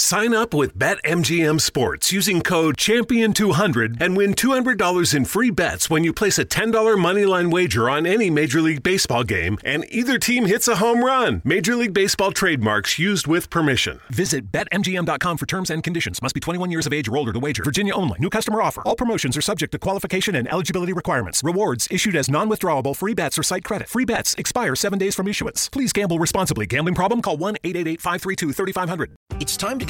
Sign up with BetMGM Sports using code Champion200 and win $200 in free bets when you place a $10 moneyline wager on any Major League Baseball game and either team hits a home run. Major League Baseball trademarks used with permission. Visit BetMGM.com for terms and conditions. Must be 21 years of age or older to wager. Virginia only. New customer offer. All promotions are subject to qualification and eligibility requirements. Rewards issued as non withdrawable free bets or site credit. Free bets expire seven days from issuance. Please gamble responsibly. Gambling problem? Call 1 888 532 3500. It's time to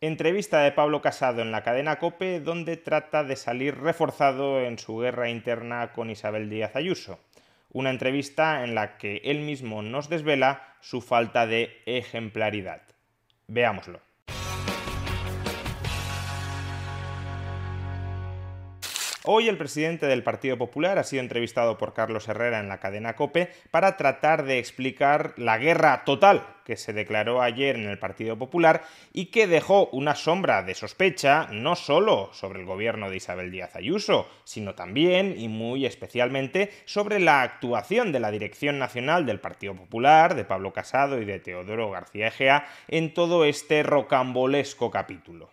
Entrevista de Pablo Casado en la cadena Cope donde trata de salir reforzado en su guerra interna con Isabel Díaz Ayuso. Una entrevista en la que él mismo nos desvela su falta de ejemplaridad. Veámoslo. Hoy el presidente del Partido Popular ha sido entrevistado por Carlos Herrera en la cadena Cope para tratar de explicar la guerra total que se declaró ayer en el Partido Popular y que dejó una sombra de sospecha no solo sobre el gobierno de Isabel Díaz Ayuso, sino también y muy especialmente sobre la actuación de la Dirección Nacional del Partido Popular, de Pablo Casado y de Teodoro García Egea en todo este rocambolesco capítulo.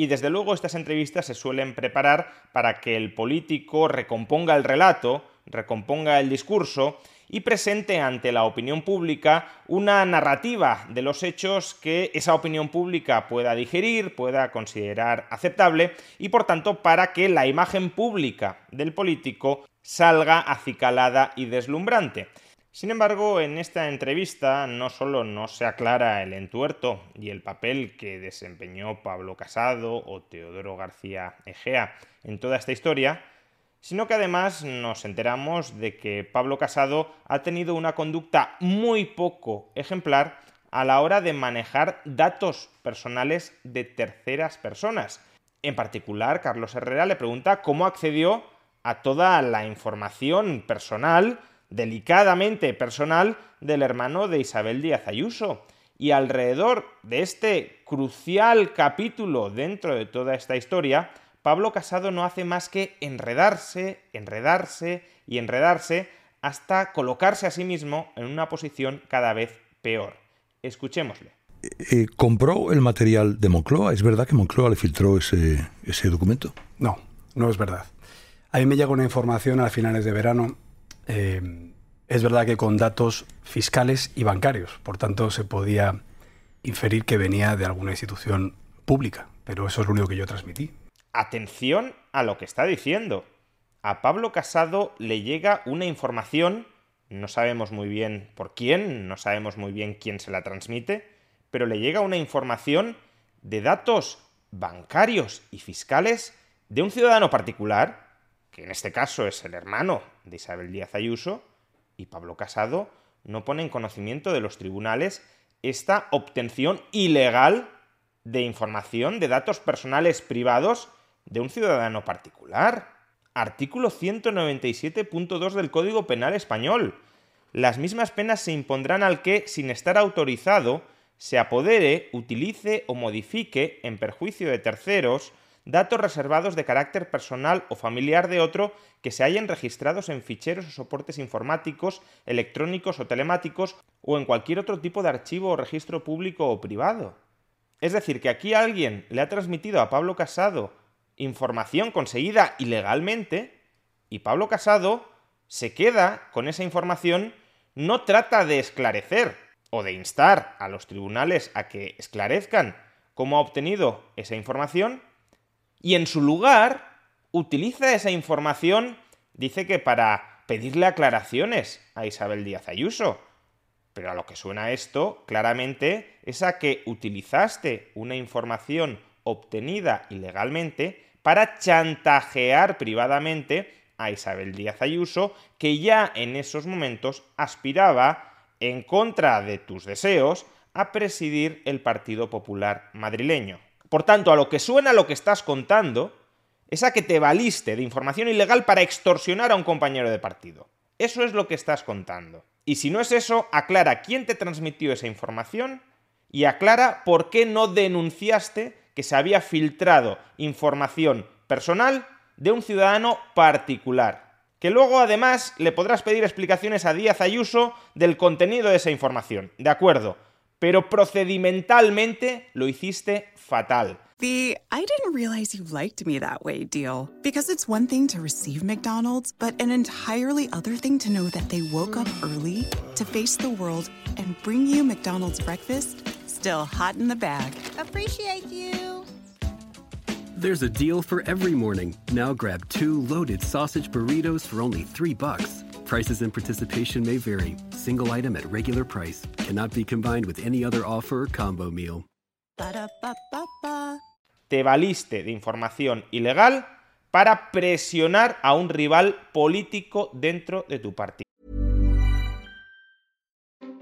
Y desde luego estas entrevistas se suelen preparar para que el político recomponga el relato, recomponga el discurso y presente ante la opinión pública una narrativa de los hechos que esa opinión pública pueda digerir, pueda considerar aceptable y por tanto para que la imagen pública del político salga acicalada y deslumbrante. Sin embargo, en esta entrevista no solo no se aclara el entuerto y el papel que desempeñó Pablo Casado o Teodoro García Egea en toda esta historia, sino que además nos enteramos de que Pablo Casado ha tenido una conducta muy poco ejemplar a la hora de manejar datos personales de terceras personas. En particular, Carlos Herrera le pregunta cómo accedió a toda la información personal delicadamente personal del hermano de Isabel Díaz Ayuso. Y alrededor de este crucial capítulo dentro de toda esta historia, Pablo Casado no hace más que enredarse, enredarse y enredarse hasta colocarse a sí mismo en una posición cada vez peor. Escuchémosle. Eh, ¿Compró el material de Moncloa? ¿Es verdad que Moncloa le filtró ese, ese documento? No, no es verdad. A mí me llega una información a finales de verano eh, es verdad que con datos fiscales y bancarios, por tanto se podía inferir que venía de alguna institución pública, pero eso es lo único que yo transmití. Atención a lo que está diciendo. A Pablo Casado le llega una información, no sabemos muy bien por quién, no sabemos muy bien quién se la transmite, pero le llega una información de datos bancarios y fiscales de un ciudadano particular que en este caso es el hermano de Isabel Díaz Ayuso, y Pablo Casado, no pone en conocimiento de los tribunales esta obtención ilegal de información de datos personales privados de un ciudadano particular. Artículo 197.2 del Código Penal Español. Las mismas penas se impondrán al que, sin estar autorizado, se apodere, utilice o modifique, en perjuicio de terceros, datos reservados de carácter personal o familiar de otro que se hayan registrados en ficheros o soportes informáticos, electrónicos o telemáticos o en cualquier otro tipo de archivo o registro público o privado. Es decir, que aquí alguien le ha transmitido a Pablo Casado información conseguida ilegalmente y Pablo Casado se queda con esa información, no trata de esclarecer o de instar a los tribunales a que esclarezcan cómo ha obtenido esa información y en su lugar utiliza esa información, dice que para pedirle aclaraciones a Isabel Díaz Ayuso. Pero a lo que suena esto, claramente, es a que utilizaste una información obtenida ilegalmente para chantajear privadamente a Isabel Díaz Ayuso, que ya en esos momentos aspiraba, en contra de tus deseos, a presidir el Partido Popular madrileño. Por tanto, a lo que suena lo que estás contando, es a que te valiste de información ilegal para extorsionar a un compañero de partido. Eso es lo que estás contando. Y si no es eso, aclara quién te transmitió esa información y aclara por qué no denunciaste que se había filtrado información personal de un ciudadano particular. Que luego además le podrás pedir explicaciones a Díaz Ayuso del contenido de esa información. De acuerdo, pero procedimentalmente lo hiciste fatal. The I didn't realize you liked me that way deal. Because it's one thing to receive McDonald's, but an entirely other thing to know that they woke up early to face the world and bring you McDonald's breakfast still hot in the bag. Appreciate you. There's a deal for every morning. Now grab two loaded sausage burritos for only three bucks. Prices and participation may vary. Single item at regular price cannot be combined with any other offer or combo meal. Ba-da-ba-ba-ba. Te valiste de información ilegal para presionar a un rival político dentro de tu partido.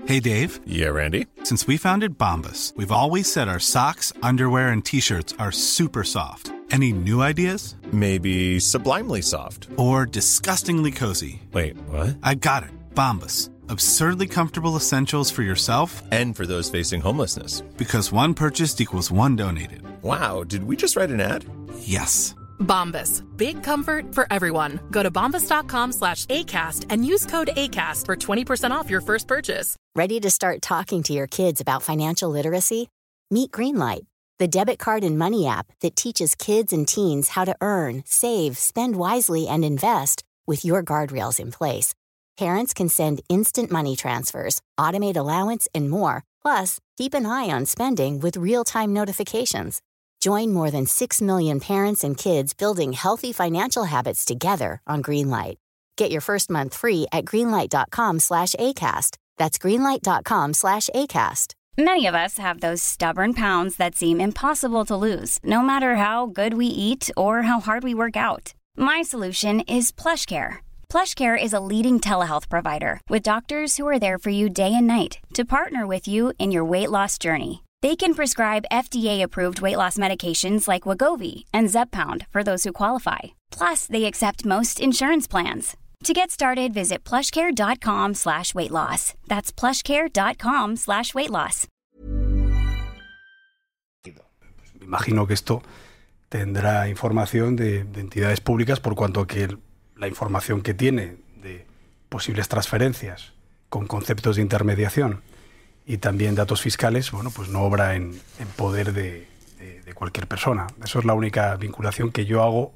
Hey Dave. Yeah, Randy. Since we founded Bombus, we've always said our socks, underwear, and t-shirts are super soft. Any new ideas? Maybe sublimely soft. Or disgustingly cozy? Wait, what? I got it. Bombus. Absurdly comfortable essentials for yourself And for those facing homelessness. because one purchased equals one donated. Wow, did we just write an ad? Yes. Bombas. Big comfort for everyone. Go to bombas.com slash ACAST and use code ACAST for 20% off your first purchase. Ready to start talking to your kids about financial literacy? Meet Greenlight, the debit card and money app that teaches kids and teens how to earn, save, spend wisely, and invest with your guardrails in place. Parents can send instant money transfers, automate allowance, and more. Plus, keep an eye on spending with real time notifications. Join more than 6 million parents and kids building healthy financial habits together on Greenlight. Get your first month free at greenlight.com slash ACAST. That's greenlight.com slash ACAST. Many of us have those stubborn pounds that seem impossible to lose, no matter how good we eat or how hard we work out. My solution is PlushCare. PlushCare is a leading telehealth provider with doctors who are there for you day and night to partner with you in your weight loss journey. They can prescribe FDA-approved weight loss medications like Wagovi and Zepbound for those who qualify. Plus, they accept most insurance plans. To get started, visit plushcare.com slash weight loss. That's plushcare.com slash weight loss. Imagino que esto tendrá información de, de entidades públicas por cuanto que el- la información que tiene de posibles transferencias con conceptos de intermediación y también datos fiscales, bueno, pues no obra en, poder de, de- de cualquier persona. Eso es la única vinculación que yo hago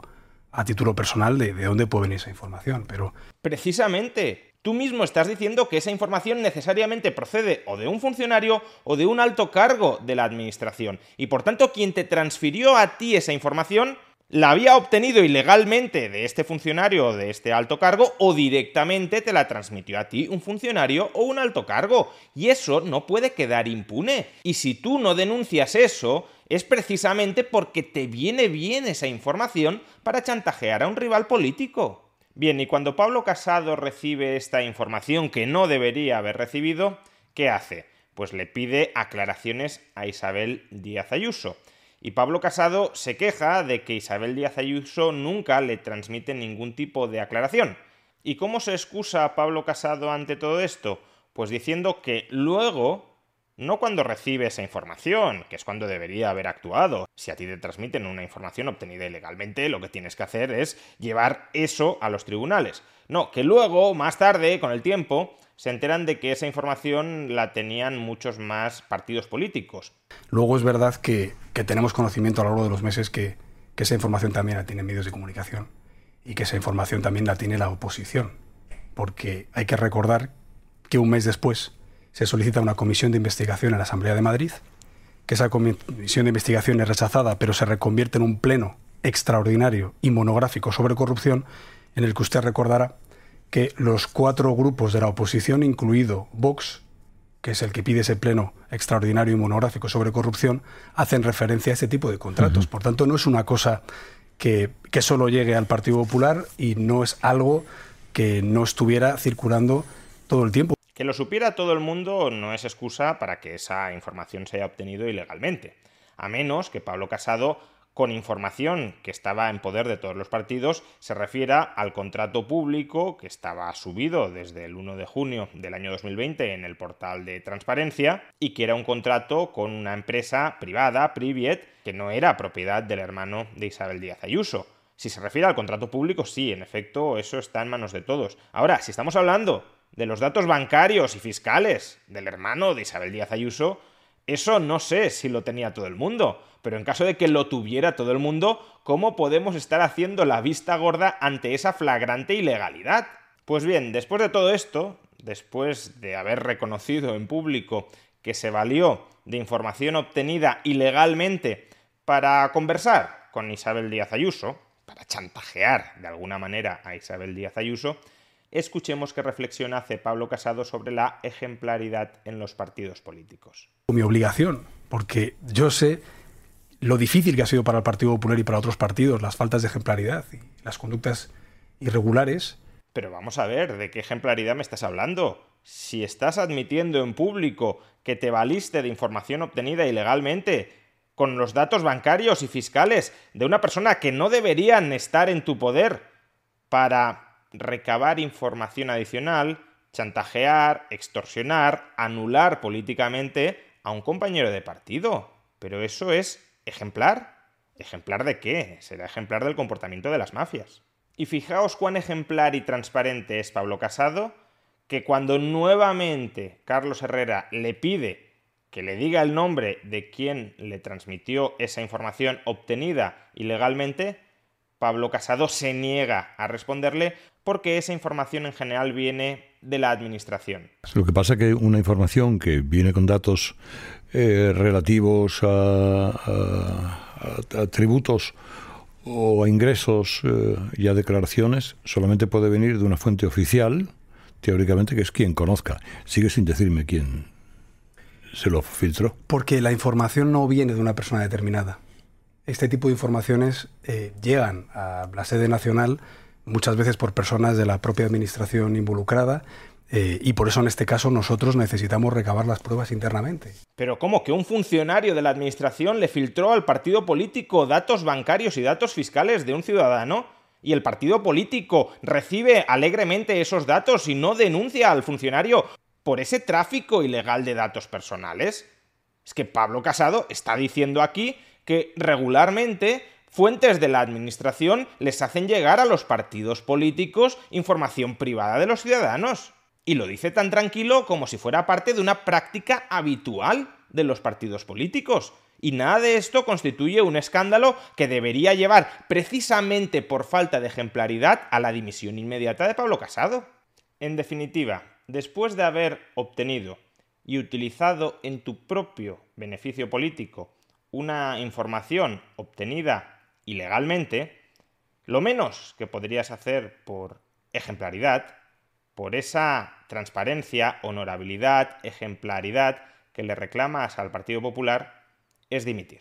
a título personal de, de dónde puede venir esa información. Pero Precisamente, tú mismo estás diciendo que esa información necesariamente procede o de un funcionario o de un alto cargo de la administración. Y por tanto, quien te transfirió a ti esa información la había obtenido ilegalmente de este funcionario o de este alto cargo o directamente te la transmitió a ti un funcionario o un alto cargo. Y eso no puede quedar impune. Y si tú no denuncias eso, es precisamente porque te viene bien esa información para chantajear a un rival político. Bien, y cuando Pablo Casado recibe esta información que no debería haber recibido, ¿qué hace? Pues le pide aclaraciones a Isabel Díaz Ayuso. Y Pablo Casado se queja de que Isabel Díaz Ayuso nunca le transmite ningún tipo de aclaración. ¿Y cómo se excusa Pablo Casado ante todo esto? Pues diciendo que luego no cuando recibe esa información, que es cuando debería haber actuado. Si a ti te transmiten una información obtenida ilegalmente, lo que tienes que hacer es llevar eso a los tribunales. No, que luego, más tarde, con el tiempo, se enteran de que esa información la tenían muchos más partidos políticos. luego es verdad que, tenemos conocimiento a lo largo de los meses que, que esa información también la tienen medios de comunicación y que esa información también la tiene la oposición. Porque hay que recordar que un mes después se solicita una comisión de investigación en la Asamblea de Madrid, que esa comisión de investigación es rechazada, pero se reconvierte en un pleno extraordinario y monográfico sobre corrupción, en el que usted recordará que los cuatro grupos de la oposición, incluido Vox, que es el que pide ese pleno extraordinario y monográfico sobre corrupción, hacen referencia a este tipo de contratos. Por tanto, no es una cosa que, que, solo llegue al Partido Popular y no es algo que no estuviera circulando todo el tiempo. Que lo supiera todo el mundo no es excusa para que esa información se haya obtenido ilegalmente, a menos que Pablo Casado con información que estaba en poder de todos los partidos, se refiera al contrato público que estaba subido desde el 1 de junio del año 2020 en el portal de transparencia y que era un contrato con una empresa privada, Priviet, que no era propiedad del hermano de Isabel Díaz Ayuso. Si se refiere al contrato público, sí, en efecto, eso está en manos de todos. Ahora, si estamos hablando de los datos bancarios y fiscales del hermano de Isabel Díaz Ayuso, eso no sé si lo tenía todo el mundo, pero en caso de que lo tuviera todo el mundo, ¿cómo podemos estar haciendo la vista gorda ante esa flagrante ilegalidad? Pues bien, después de todo esto, después de haber reconocido en público que se valió de información obtenida ilegalmente para conversar con Isabel Díaz Ayuso, para chantajear de alguna manera a Isabel Díaz Ayuso, escuchemos qué reflexión hace Pablo Casado sobre la ejemplaridad en los partidos políticos. Mi obligación, porque yo sé lo difícil que ha sido para el Partido Popular y para otros partidos las faltas de ejemplaridad y las conductas irregulares. Pero vamos a ver, ¿de qué ejemplaridad me estás hablando? Si estás admitiendo en público que te valiste de información obtenida ilegalmente, con los datos bancarios y fiscales de una persona que no deberían estar en tu poder para recabar información adicional, chantajear, extorsionar, anular políticamente a un compañero de partido. Pero eso es ¿Ejemplar? ¿Ejemplar de qué? Será ejemplar del comportamiento de las mafias. Y fijaos cuán ejemplar y transparente es Pablo Casado, que cuando nuevamente Carlos Herrera le pide que le diga el nombre de quien le transmitió esa información obtenida ilegalmente, Pablo Casado se niega a responderle porque esa información en general viene de la administración. Lo que pasa es que una información que viene con datos eh, relativos a, tributos o a ingresos eh, y a declaraciones solamente puede venir de una fuente oficial, teóricamente, que es quien conozca. Sigue sin decirme quién se lo filtró. Porque la información no viene de una persona determinada. Este tipo de informaciones eh, llegan a la sede nacional muchas veces por personas de la propia administración involucrada eh, y por eso en este caso nosotros necesitamos recabar las pruebas internamente. Pero ¿cómo que un funcionario de la Administración le filtró al partido político datos bancarios y datos fiscales de un ciudadano? ¿Y el partido político recibe alegremente esos datos y no denuncia al funcionario por ese tráfico ilegal de datos personales? Es que Pablo Casado está diciendo aquí que regularmente fuentes de la Administración les hacen llegar a los partidos políticos información privada de los ciudadanos. Y lo dice tan tranquilo como si fuera parte de una práctica habitual de los partidos políticos. Y nada de esto constituye un escándalo que debería llevar precisamente por falta de ejemplaridad a la dimisión inmediata de Pablo Casado. En definitiva, después de haber obtenido y utilizado en tu propio beneficio político una información obtenida ilegalmente, lo menos que podrías hacer por ejemplaridad por esa transparencia, honorabilidad, ejemplaridad que le reclamas al Partido Popular, es dimitir.